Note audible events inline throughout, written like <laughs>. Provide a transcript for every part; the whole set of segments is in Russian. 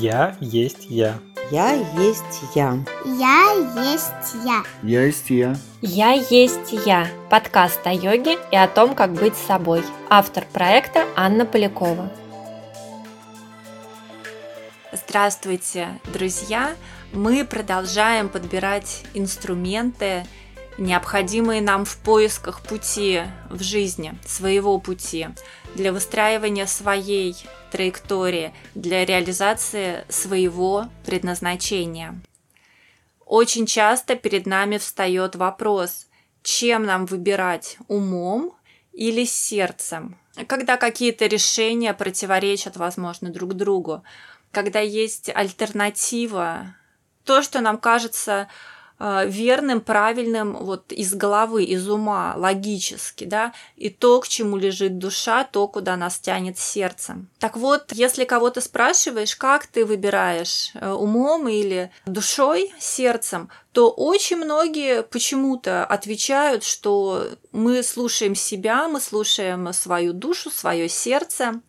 Я есть я. Я есть я. Я есть я. Я есть я. Я есть я. Подкаст о йоге и о том, как быть собой. Автор проекта Анна Полякова. Здравствуйте, друзья! Мы продолжаем подбирать инструменты, необходимые нам в поисках пути в жизни, своего пути, для выстраивания своей траектории, для реализации своего предназначения. Очень часто перед нами встает вопрос, чем нам выбирать, умом или сердцем, когда какие-то решения противоречат, возможно, друг другу, когда есть альтернатива, то, что нам кажется верным, правильным вот из головы, из ума, логически, да, и то, к чему лежит душа, то, куда нас тянет сердце. Так вот, если кого-то спрашиваешь, как ты выбираешь, э, умом или душой, сердцем, то очень многие почему-то отвечают, что мы слушаем себя, мы слушаем свою душу, свое сердце,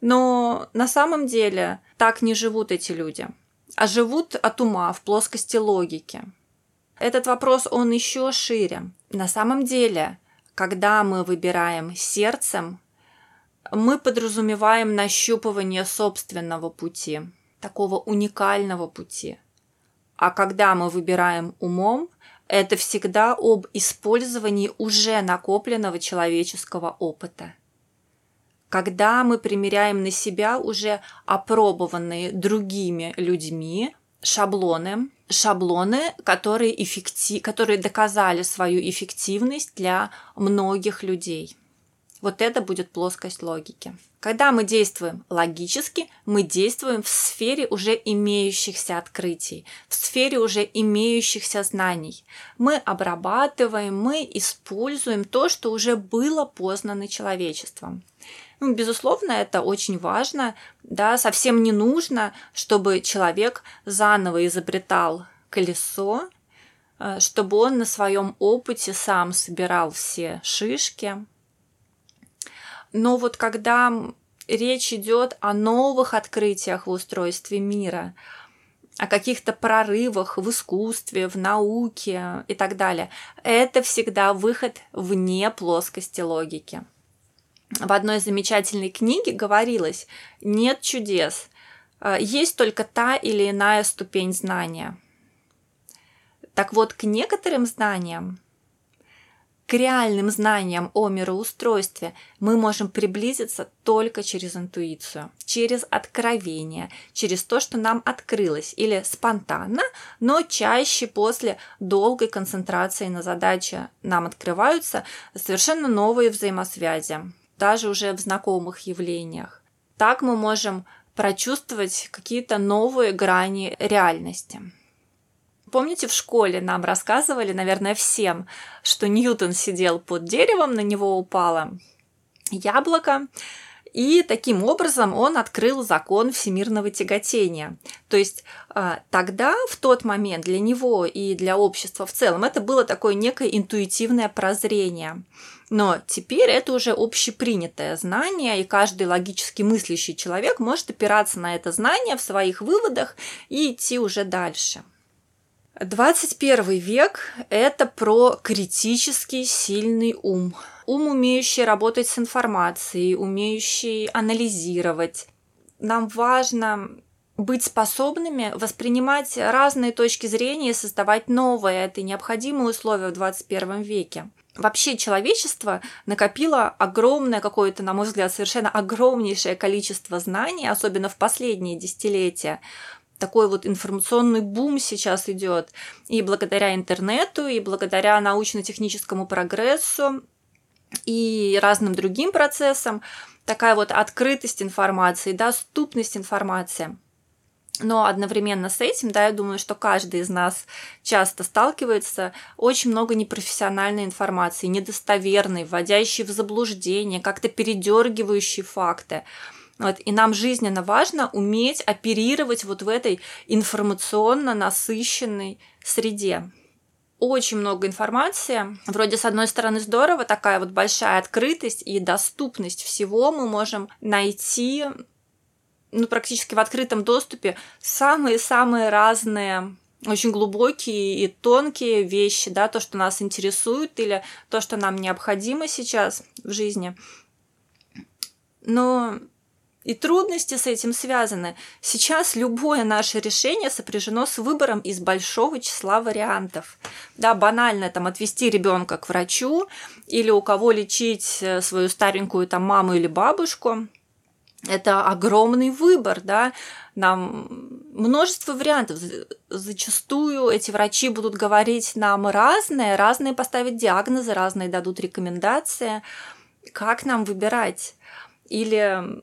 но на самом деле так не живут эти люди, а живут от ума в плоскости логики. Этот вопрос, он еще шире. На самом деле, когда мы выбираем сердцем, мы подразумеваем нащупывание собственного пути, такого уникального пути. А когда мы выбираем умом, это всегда об использовании уже накопленного человеческого опыта. Когда мы примеряем на себя уже опробованные другими людьми шаблоны, шаблоны, которые, эффектив, которые доказали свою эффективность для многих людей. Вот это будет плоскость логики. Когда мы действуем логически, мы действуем в сфере уже имеющихся открытий, в сфере уже имеющихся знаний. Мы обрабатываем, мы используем то, что уже было познано человечеством. Ну, безусловно, это очень важно. Да, совсем не нужно, чтобы человек заново изобретал колесо, э, чтобы он на своем опыте сам собирал все шишки. Но вот когда речь идет о новых открытиях в устройстве мира, о каких-то прорывах в искусстве, в науке и так далее, это всегда выход вне плоскости логики в одной замечательной книге говорилось, нет чудес, а, есть только та или иная ступень знания. Так вот, к некоторым знаниям, к реальным знаниям о мироустройстве мы можем приблизиться только через интуицию, через откровение, через то, что нам открылось, или спонтанно, но чаще после долгой концентрации на задаче нам открываются совершенно новые взаимосвязи, даже уже в знакомых явлениях. Так мы можем прочувствовать какие-то новые грани реальности. Помните, в школе нам рассказывали, наверное, всем, что Ньютон сидел под деревом, на него упало яблоко, и таким образом он открыл закон всемирного тяготения. То есть а, тогда, в тот момент, для него и для общества в целом, это было такое некое интуитивное прозрение. Но теперь это уже общепринятое знание, и каждый логически мыслящий человек может опираться на это знание в своих выводах и идти уже дальше. 21 век – это про критический сильный ум. Ум, умеющий работать с информацией, умеющий анализировать. Нам важно быть способными воспринимать разные точки зрения и создавать новые. Это необходимые условия в 21 веке. Вообще человечество накопило огромное какое-то, на мой взгляд, совершенно огромнейшее количество знаний, особенно в последние десятилетия. Такой вот информационный бум сейчас идет. И благодаря интернету, и благодаря научно-техническому прогрессу, и разным другим процессам, такая вот открытость информации, доступность информации – но одновременно с этим, да, я думаю, что каждый из нас часто сталкивается очень много непрофессиональной информации, недостоверной, вводящей в заблуждение, как-то передергивающей факты. Вот, и нам жизненно важно уметь оперировать вот в этой информационно насыщенной среде. Очень много информации. Вроде, с одной стороны, здорово, такая вот большая открытость и доступность всего мы можем найти ну, практически в открытом доступе самые-самые разные очень глубокие и тонкие вещи, да, то, что нас интересует или то, что нам необходимо сейчас в жизни. Но и трудности с этим связаны. Сейчас любое наше решение сопряжено с выбором из большого числа вариантов. Да, банально там отвести ребенка к врачу или у кого лечить э, свою старенькую там маму или бабушку. Это огромный выбор, да, нам множество вариантов. Зачастую эти врачи будут говорить нам разные, разные поставить диагнозы, разные дадут рекомендации. Как нам выбирать? Или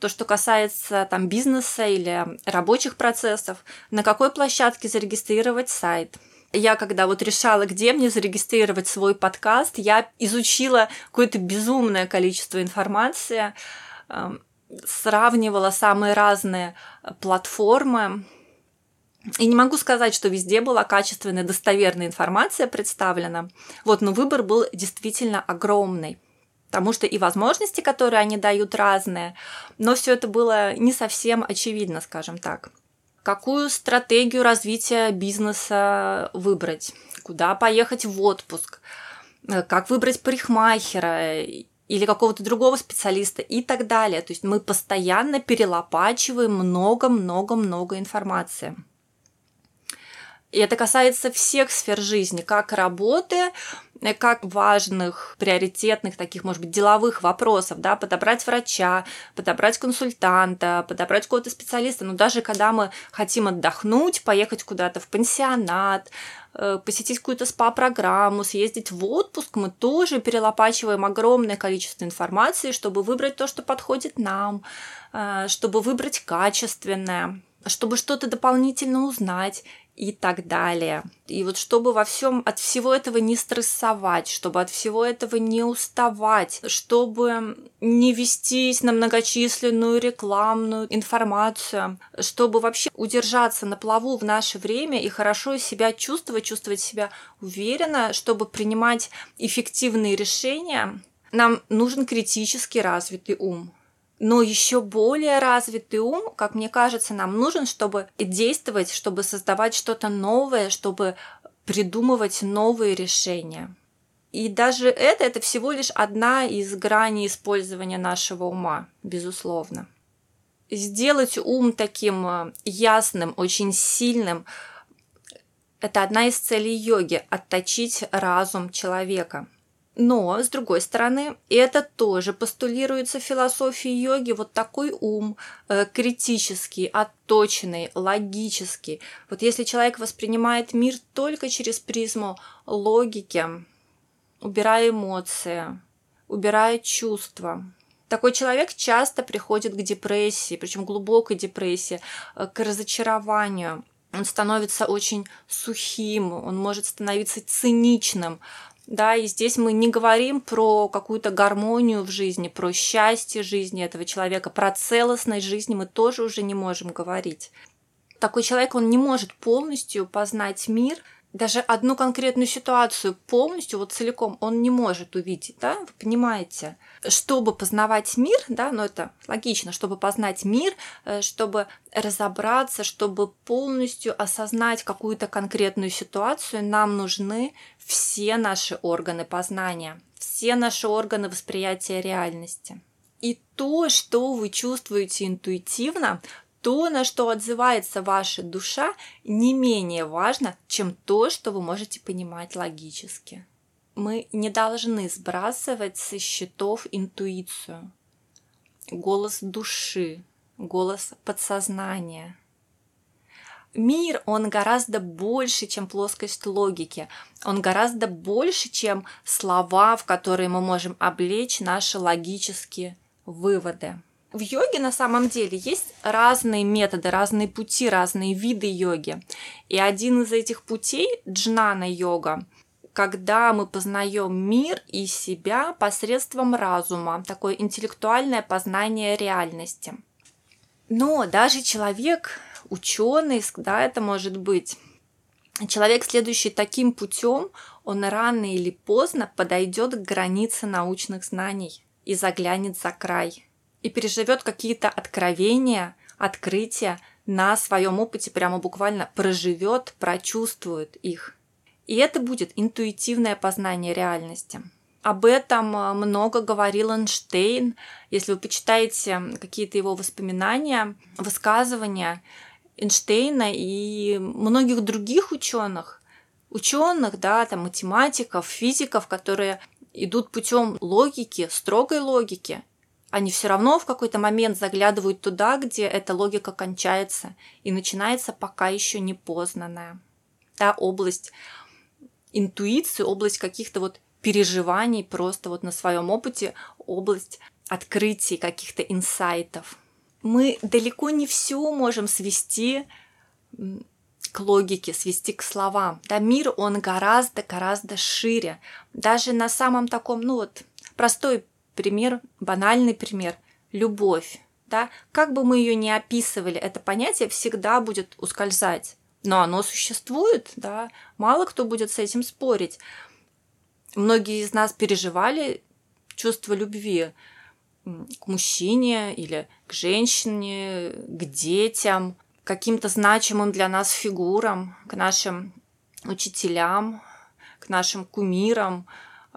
то, что касается там бизнеса или рабочих процессов, на какой площадке зарегистрировать сайт. Я когда вот решала, где мне зарегистрировать свой подкаст, я изучила какое-то безумное количество информации, эм, сравнивала самые разные платформы, и не могу сказать, что везде была качественная, достоверная информация представлена. Вот, но выбор был действительно огромный. Потому что и возможности, которые они дают, разные, но все это было не совсем очевидно, скажем так. Какую стратегию развития бизнеса выбрать? Куда поехать в отпуск? Как выбрать парикмахера? Или какого-то другого специалиста и так далее. То есть мы постоянно перелопачиваем много-много-много информации. И это касается всех сфер жизни, как работы, как важных, приоритетных, таких, может быть, деловых вопросов, да, подобрать врача, подобрать консультанта, подобрать какого-то специалиста. Но даже когда мы хотим отдохнуть, поехать куда-то в пансионат, э, посетить какую-то СПА-программу, съездить в отпуск, мы тоже перелопачиваем огромное количество информации, чтобы выбрать то, что подходит нам, э, чтобы выбрать качественное чтобы что-то дополнительно узнать и так далее. И вот чтобы во всем от всего этого не стрессовать, чтобы от всего этого не уставать, чтобы не вестись на многочисленную рекламную информацию, чтобы вообще удержаться на плаву в наше время и хорошо себя чувствовать, чувствовать себя уверенно, чтобы принимать эффективные решения, нам нужен критически развитый ум но еще более развитый ум, как мне кажется, нам нужен, чтобы действовать, чтобы создавать что-то новое, чтобы придумывать новые решения. И даже это, это всего лишь одна из граней использования нашего ума, безусловно. Сделать ум таким э, ясным, очень сильным, это одна из целей йоги – отточить разум человека – но, с другой стороны, это тоже постулируется в философии йоги, вот такой ум э, критический, отточенный, логический. Вот если человек воспринимает мир только через призму логики, убирая эмоции, убирая чувства, такой человек часто приходит к депрессии, причем глубокой депрессии, э, к разочарованию. Он становится очень сухим, он может становиться циничным, да, и здесь мы не говорим про какую-то гармонию в жизни, про счастье жизни этого человека, про целостность жизни мы тоже уже не можем говорить. Такой человек, он не может полностью познать мир, даже одну конкретную ситуацию полностью, вот целиком, он не может увидеть, да, вы понимаете? Чтобы познавать мир, да, но ну это логично, чтобы познать мир, э, чтобы разобраться, чтобы полностью осознать какую-то конкретную ситуацию, нам нужны все наши органы познания, все наши органы восприятия реальности. И то, что вы чувствуете интуитивно, то, на что отзывается ваша душа, не менее важно, чем то, что вы можете понимать логически. Мы не должны сбрасывать со счетов интуицию, голос души, голос подсознания. Мир, он гораздо больше, чем плоскость логики. Он гораздо больше, чем слова, в которые мы можем облечь наши логические выводы. В йоге на самом деле есть разные методы, разные пути, разные виды йоги. И один из этих путей – джнана-йога, когда мы познаем мир и себя посредством разума, такое интеллектуальное познание реальности. Но даже человек, ученый, да, это может быть, человек, следующий таким путем, он рано или поздно подойдет к границе научных знаний и заглянет за край – и переживет какие-то откровения, открытия на своем опыте прямо буквально проживет, прочувствует их. И это будет интуитивное познание реальности. Об этом э, много говорил Эйнштейн. Если вы почитаете какие-то его воспоминания, высказывания Эйнштейна и многих других ученых, ученых, да, там математиков, физиков, которые идут путем логики, строгой логики, они все равно в какой-то момент заглядывают туда, где эта логика кончается и начинается пока еще не познанная. Та область интуиции, область каких-то вот переживаний просто вот на своем опыте, область открытий, каких-то инсайтов. Мы далеко не все можем свести к логике, свести к словам. Да, мир, он гораздо-гораздо шире. Даже на самом таком, ну вот, простой пример, банальный пример, любовь. Да? Как бы мы ее ни описывали, это понятие всегда будет ускользать. Но оно существует, да, мало кто будет с этим спорить. Многие из нас переживали чувство любви к мужчине или к женщине, к детям, каким-то значимым для нас фигурам, к нашим учителям, к нашим кумирам.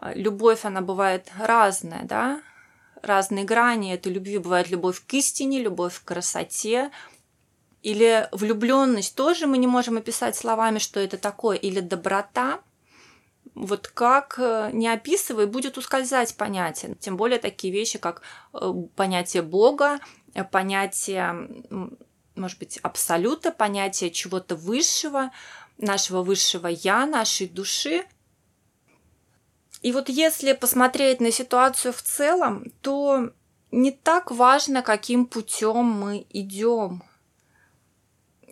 Любовь, она бывает разная, да, разные грани этой любви. Бывает любовь к истине, любовь к красоте, или влюбленность тоже мы не можем описать словами, что это такое, или доброта – вот как э, не описывай, будет ускользать понятие. Тем более такие вещи, как э, понятие Бога, э, понятие, может быть, абсолюта, понятие чего-то высшего, нашего высшего я, нашей души. И вот если посмотреть на ситуацию в целом, то не так важно, каким путем мы идем –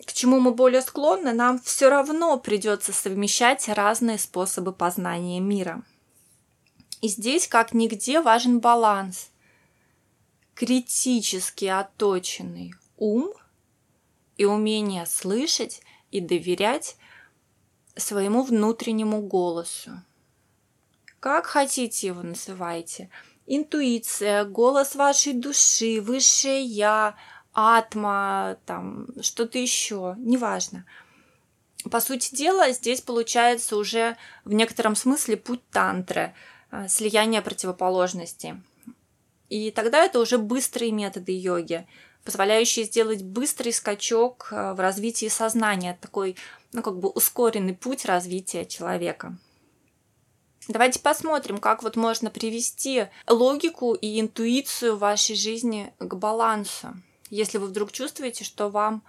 к чему мы более склонны, нам все равно придется совмещать разные способы познания мира. И здесь, как нигде, важен баланс. Критически отточенный ум и умение слышать и доверять своему внутреннему голосу. Как хотите его называйте. Интуиция, голос вашей души, высшее я – атма, там что-то еще, неважно. По сути дела, здесь получается уже в некотором смысле путь тантры, э, слияние противоположностей. И тогда это уже быстрые методы йоги, позволяющие сделать быстрый скачок э, в развитии сознания, такой, ну, как бы ускоренный путь развития человека. Давайте посмотрим, как вот можно привести логику и интуицию вашей жизни к балансу если вы вдруг чувствуете, что вам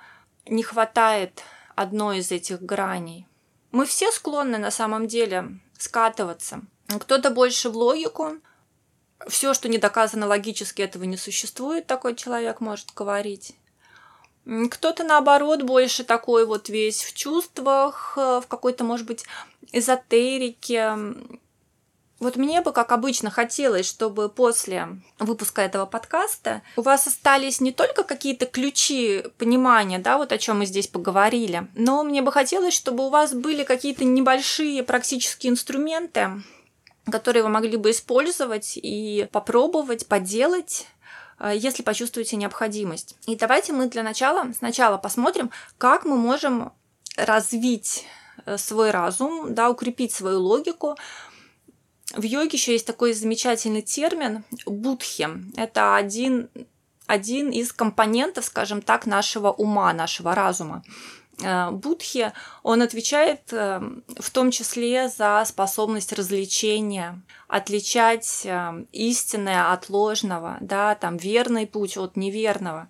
не хватает одной из этих граней. Мы все склонны на самом деле скатываться. Кто-то больше в логику. Все, что не доказано логически, этого не существует, такой человек может говорить. Кто-то, наоборот, больше такой вот весь в чувствах, в какой-то, может быть, эзотерике, вот мне бы, как обычно, хотелось, чтобы после выпуска этого подкаста у вас остались не только какие-то ключи понимания, да, вот о чем мы здесь поговорили, но мне бы хотелось, чтобы у вас были какие-то небольшие практические инструменты, которые вы могли бы использовать и попробовать, поделать э, если почувствуете необходимость. И давайте мы для начала сначала посмотрим, как мы можем развить э, свой разум, да, укрепить свою логику, в йоге еще есть такой замечательный термин будхи. Это один, один из компонентов, скажем так, нашего ума, нашего разума. Э, будхи, он отвечает э, в том числе за способность развлечения, отличать э, истинное от ложного, да, там верный путь от неверного.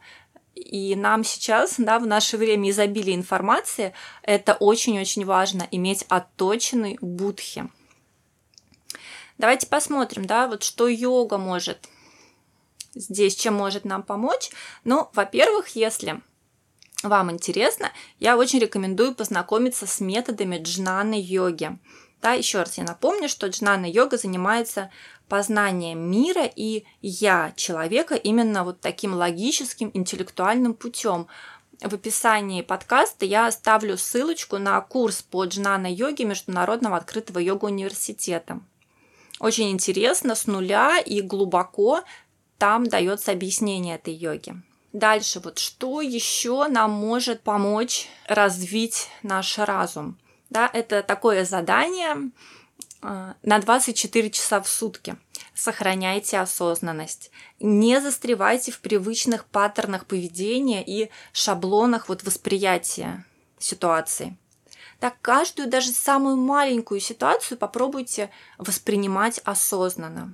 И нам сейчас, да, в наше время изобилия информации, это очень-очень важно, иметь отточенный будхи. Давайте посмотрим, да, вот что йога может здесь, чем может нам помочь. Ну, во-первых, если вам интересно, я очень рекомендую познакомиться с методами джнаны йоги. Да, еще раз я напомню, что джнана йога занимается познанием мира и я человека именно вот таким логическим, интеллектуальным путем. В описании подкаста я оставлю ссылочку на курс по джнана йоге Международного открытого йога университета. Очень интересно, с нуля и глубоко там дается объяснение этой йоги. Дальше, вот что еще нам может помочь развить наш разум? Да, это такое задание э, на 24 часа в сутки. Сохраняйте осознанность. Не застревайте в привычных паттернах поведения и шаблонах вот восприятия ситуации. Так каждую, даже самую маленькую ситуацию попробуйте воспринимать осознанно.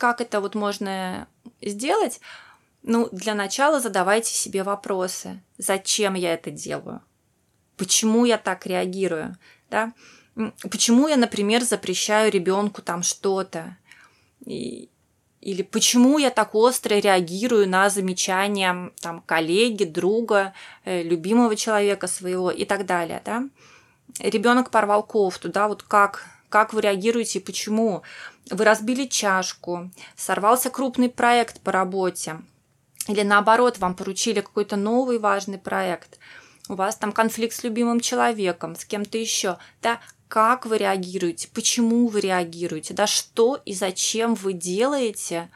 Как это вот можно сделать? Ну, для начала задавайте себе вопросы. Зачем я это делаю? Почему я так реагирую? Да? Почему я, например, запрещаю ребенку там что-то? Или почему я так остро реагирую на замечания там, коллеги, друга, э, любимого человека своего и так далее. Да? Ребенок порвал кофту, да, вот как, как вы реагируете и почему? Вы разбили чашку, сорвался крупный проект по работе, или наоборот, вам поручили какой-то новый важный проект, у вас там конфликт с любимым человеком, с кем-то еще, да, как вы реагируете, почему вы реагируете, да, что и зачем вы делаете.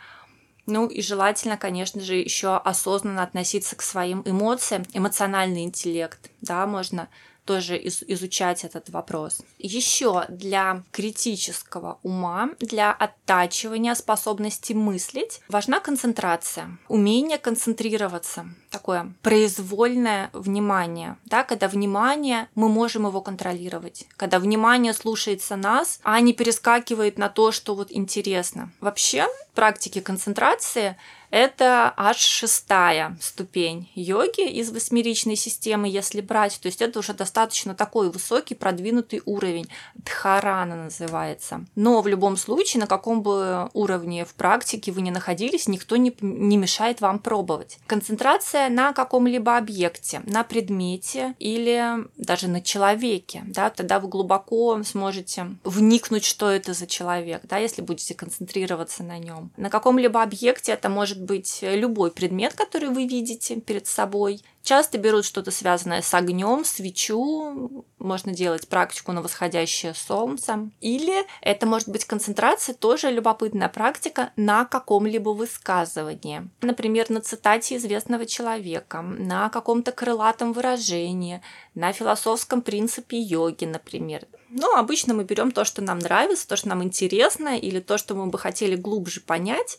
Ну и желательно, конечно же, еще осознанно относиться к своим эмоциям, эмоциональный интеллект, да, можно тоже из, изучать этот вопрос. Еще для критического ума, для оттачивания способности мыслить важна концентрация, умение концентрироваться, такое произвольное внимание, да, когда внимание, мы можем его контролировать, когда внимание слушается нас, а не перескакивает на то, что вот интересно. Вообще, практики концентрации это аж шестая ступень йоги из восьмеричной системы, если брать. То есть это уже достаточно такой высокий, продвинутый уровень. Дхарана называется. Но в любом случае, на каком бы уровне в практике вы ни находились, никто не, не мешает вам пробовать. Концентрация на каком-либо объекте, на предмете или даже на человеке. Да, тогда вы глубоко сможете вникнуть, что это за человек, да, если будете концентрироваться на нем. На каком-либо объекте это может быть любой предмет, который вы видите перед собой. Часто берут что-то связанное с огнем, свечу, можно делать практику на восходящее солнце. Или это может быть концентрация, тоже любопытная практика, на каком-либо высказывании. Например, на цитате известного человека, на каком-то крылатом выражении, на философском принципе йоги, например. Но обычно мы берем то, что нам нравится, то, что нам интересно, или то, что мы бы хотели глубже понять,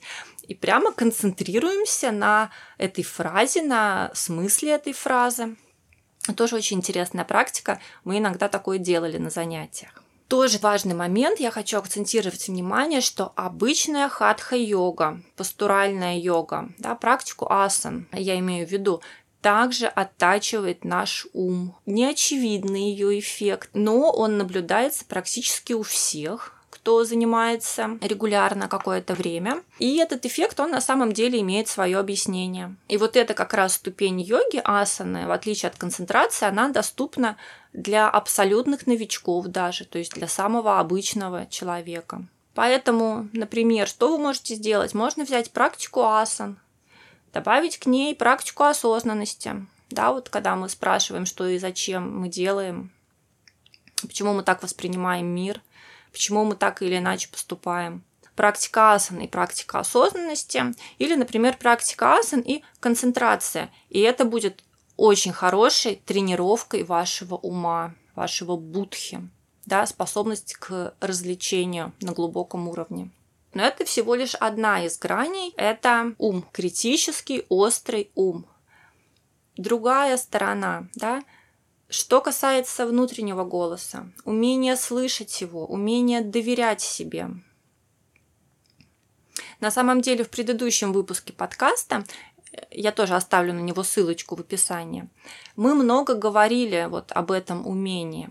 и прямо концентрируемся на этой фразе, на смысле этой фразы. Тоже очень интересная практика. Мы иногда такое делали на занятиях. Тоже важный момент, я хочу акцентировать внимание, что обычная хатха-йога, пастуральная йога, да, практику асан, я имею в виду, также оттачивает наш ум. Неочевидный ее эффект, но он наблюдается практически у всех, кто занимается регулярно какое-то время. И этот эффект, он на самом деле имеет свое объяснение. И вот это как раз ступень йоги, асаны, в отличие от концентрации, она доступна для абсолютных новичков даже, то есть для самого обычного человека. Поэтому, например, что вы можете сделать? Можно взять практику асан, добавить к ней практику осознанности. Да, вот когда мы спрашиваем, что и зачем мы делаем, почему мы так воспринимаем мир – почему мы так или иначе поступаем. Практика асан и практика осознанности, или, например, практика асан и концентрация. И это будет очень хорошей тренировкой вашего ума, вашего будхи, да, способность к развлечению на глубоком уровне. Но это всего лишь одна из граней. Это ум, критический, острый ум. Другая сторона, да, что касается внутреннего голоса, умение слышать его, умение доверять себе. На самом деле в предыдущем выпуске подкаста я тоже оставлю на него ссылочку в описании. Мы много говорили вот об этом умении,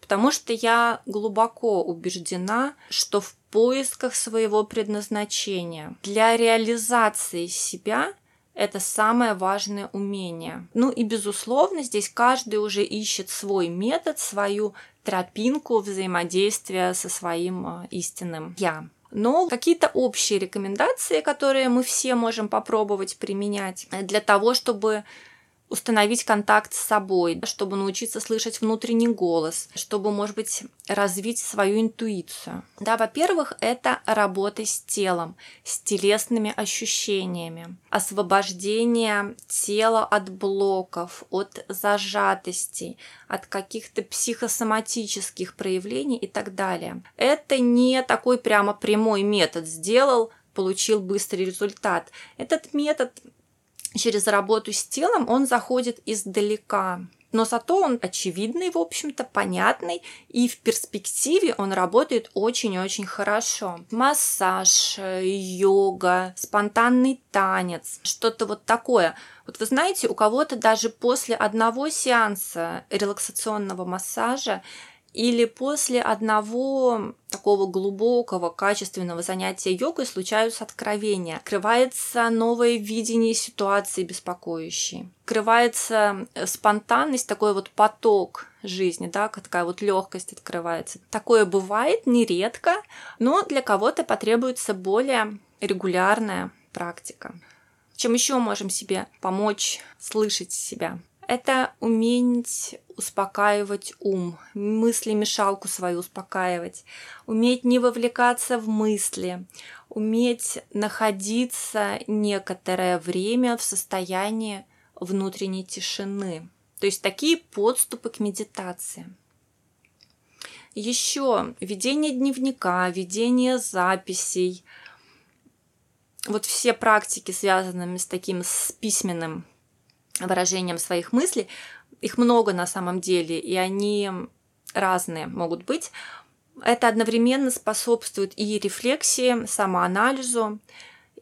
потому что я глубоко убеждена, что в поисках своего предназначения для реализации себя это самое важное умение. Ну и, безусловно, здесь каждый уже ищет свой метод, свою тропинку взаимодействия со своим э, истинным «я». Но какие-то общие рекомендации, которые мы все можем попробовать применять для того, чтобы установить контакт с собой, чтобы научиться слышать внутренний голос, чтобы, может быть, развить свою интуицию. Да, во-первых, это работа с телом, с телесными ощущениями, освобождение тела от блоков, от зажатостей, от каких-то психосоматических проявлений и так далее. Это не такой прямо прямой метод сделал, получил быстрый результат. Этот метод через работу с телом, он заходит издалека. Но зато он очевидный, в общем-то, понятный, и в перспективе он работает очень-очень хорошо. Массаж, йога, спонтанный танец, что-то вот такое. Вот вы знаете, у кого-то даже после одного сеанса релаксационного массажа или после одного такого глубокого, качественного занятия йогой случаются откровения. Открывается новое видение ситуации беспокоящей. Открывается э, спонтанность, такой вот поток жизни, да, такая вот легкость открывается. Такое бывает нередко, но для кого-то потребуется более регулярная практика. Чем еще можем себе помочь слышать себя? Это уметь успокаивать ум, мысли мешалку свою успокаивать, уметь не вовлекаться в мысли, уметь находиться некоторое время в состоянии внутренней тишины. То есть такие подступы к медитации. Еще ведение дневника, ведение записей. Вот все практики, связанные с таким с письменным выражением своих мыслей. Их много на самом деле, и они разные могут быть. Это одновременно способствует и рефлексии, самоанализу,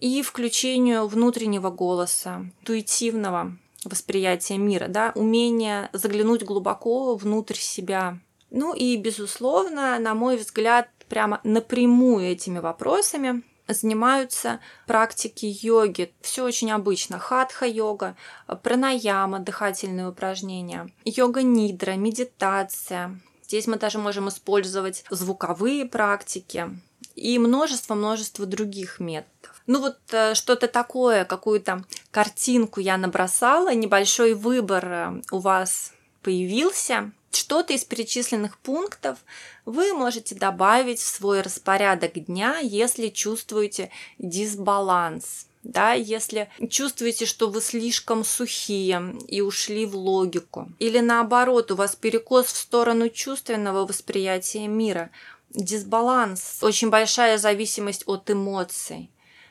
и включению внутреннего голоса, интуитивного восприятия мира, да, умение заглянуть глубоко внутрь себя. Ну и, безусловно, на мой взгляд, прямо напрямую этими вопросами занимаются практики йоги. Все очень обычно. Хатха-йога, пранаяма, дыхательные упражнения, йога-нидра, медитация. Здесь мы даже можем использовать звуковые практики и множество-множество других методов. Ну вот э, что-то такое, какую-то картинку я набросала, небольшой выбор э, у вас появился. Что-то из перечисленных пунктов вы можете добавить в свой распорядок дня, если чувствуете дисбаланс. Да, если чувствуете, что вы слишком сухие и ушли в логику, или наоборот, у вас перекос в сторону чувственного восприятия мира, дисбаланс, очень большая зависимость от эмоций,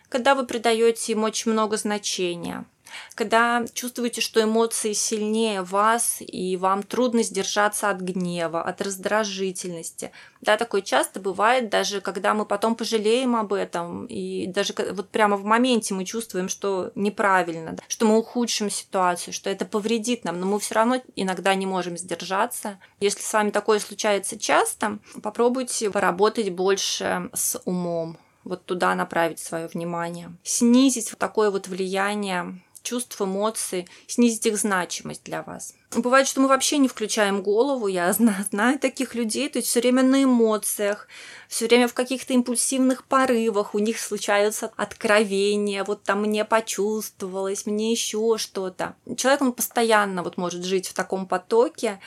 когда вы придаете им очень много значения, когда чувствуете, что эмоции сильнее вас, и вам трудно сдержаться от гнева, от раздражительности. Да, такое часто бывает, даже когда мы потом пожалеем об этом, и даже вот прямо в моменте мы чувствуем, что неправильно, что мы ухудшим ситуацию, что это повредит нам, но мы все равно иногда не можем сдержаться. Если с вами такое случается часто, попробуйте поработать больше с умом, вот туда направить свое внимание, снизить вот такое вот влияние чувств, эмоций, снизить их значимость для вас. Бывает, что мы вообще не включаем голову, я <laughs> знаю, знаю таких людей, то есть все время на эмоциях, все время в каких-то импульсивных порывах, у них случаются откровения, вот там мне почувствовалось, мне еще что-то. Человек, он постоянно вот может жить в таком потоке,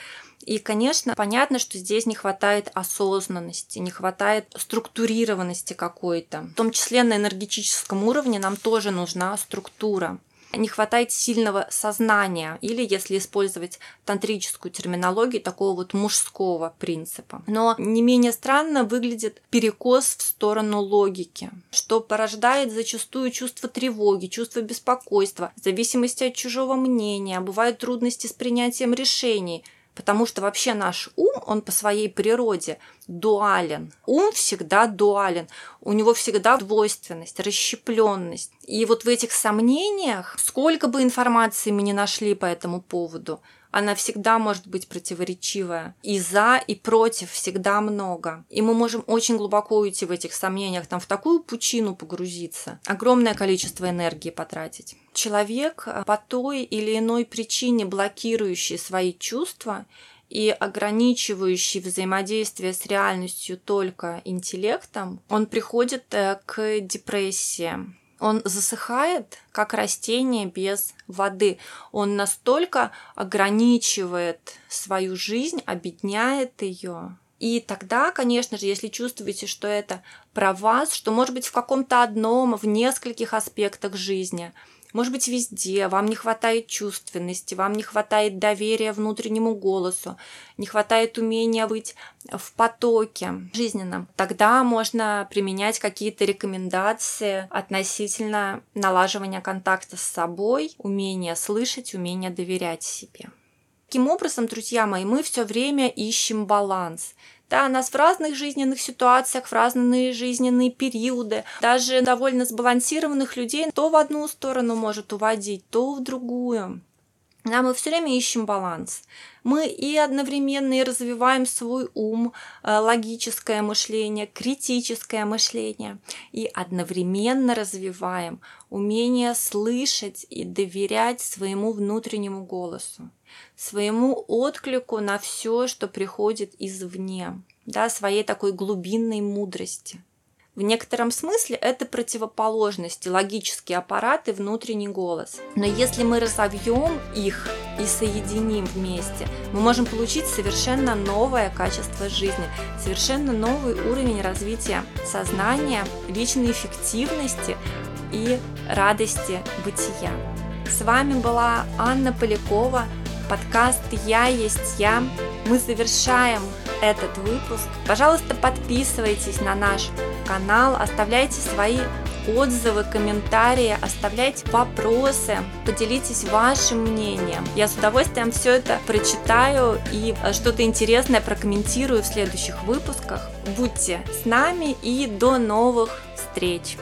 и, конечно, понятно, что здесь не хватает осознанности, не хватает структурированности какой-то. В том числе на энергетическом уровне нам тоже нужна структура не хватает сильного сознания, или, если использовать тантрическую терминологию, такого вот мужского принципа. Но не менее странно выглядит перекос в сторону логики, что порождает зачастую чувство тревоги, чувство беспокойства, зависимости от чужого мнения, бывают трудности с принятием решений, Потому что вообще наш ум, он по своей природе дуален. Ум всегда дуален. У него всегда двойственность, расщепленность. И вот в этих сомнениях, сколько бы информации мы не нашли по этому поводу, она всегда может быть противоречивая. И за, и против всегда много. И мы можем очень глубоко уйти в этих сомнениях, там в такую пучину погрузиться, огромное количество энергии потратить. Человек э, по той или иной причине блокирующий свои чувства и ограничивающий взаимодействие с реальностью только интеллектом, он приходит э, к депрессии, Он засыхает, как растение без воды. Он настолько ограничивает свою жизнь, обедняет ее. И тогда, конечно же, если чувствуете, что это про вас, что может быть в каком-то одном, в нескольких аспектах жизни – может быть, везде, вам не хватает чувственности, вам не хватает доверия внутреннему голосу, не хватает умения быть в потоке жизненном. Тогда можно применять какие-то рекомендации относительно налаживания контакта с собой, умения слышать, умения доверять себе. Таким образом, друзья мои, мы все время ищем баланс. Да, нас в разных жизненных ситуациях, в разные жизненные периоды, даже довольно сбалансированных людей то в одну сторону может уводить, то в другую. Да, мы все время ищем баланс. Мы и одновременно и развиваем свой ум, э, логическое мышление, критическое мышление, и одновременно развиваем умение слышать и доверять своему внутреннему голосу своему отклику на все, что приходит извне, да, своей такой глубинной мудрости. В некотором смысле это противоположности, логический аппарат и внутренний голос. Но если мы разовьем их и соединим вместе, мы можем получить совершенно новое качество жизни, совершенно новый уровень развития сознания, личной эффективности и радости бытия. С вами была Анна Полякова, подкаст «Я есть я». Мы завершаем этот выпуск. Пожалуйста, подписывайтесь на наш канал, оставляйте свои отзывы, комментарии, оставляйте вопросы, поделитесь вашим мнением. Я с удовольствием все это прочитаю и что-то интересное прокомментирую в следующих выпусках. Будьте с нами и до новых встреч!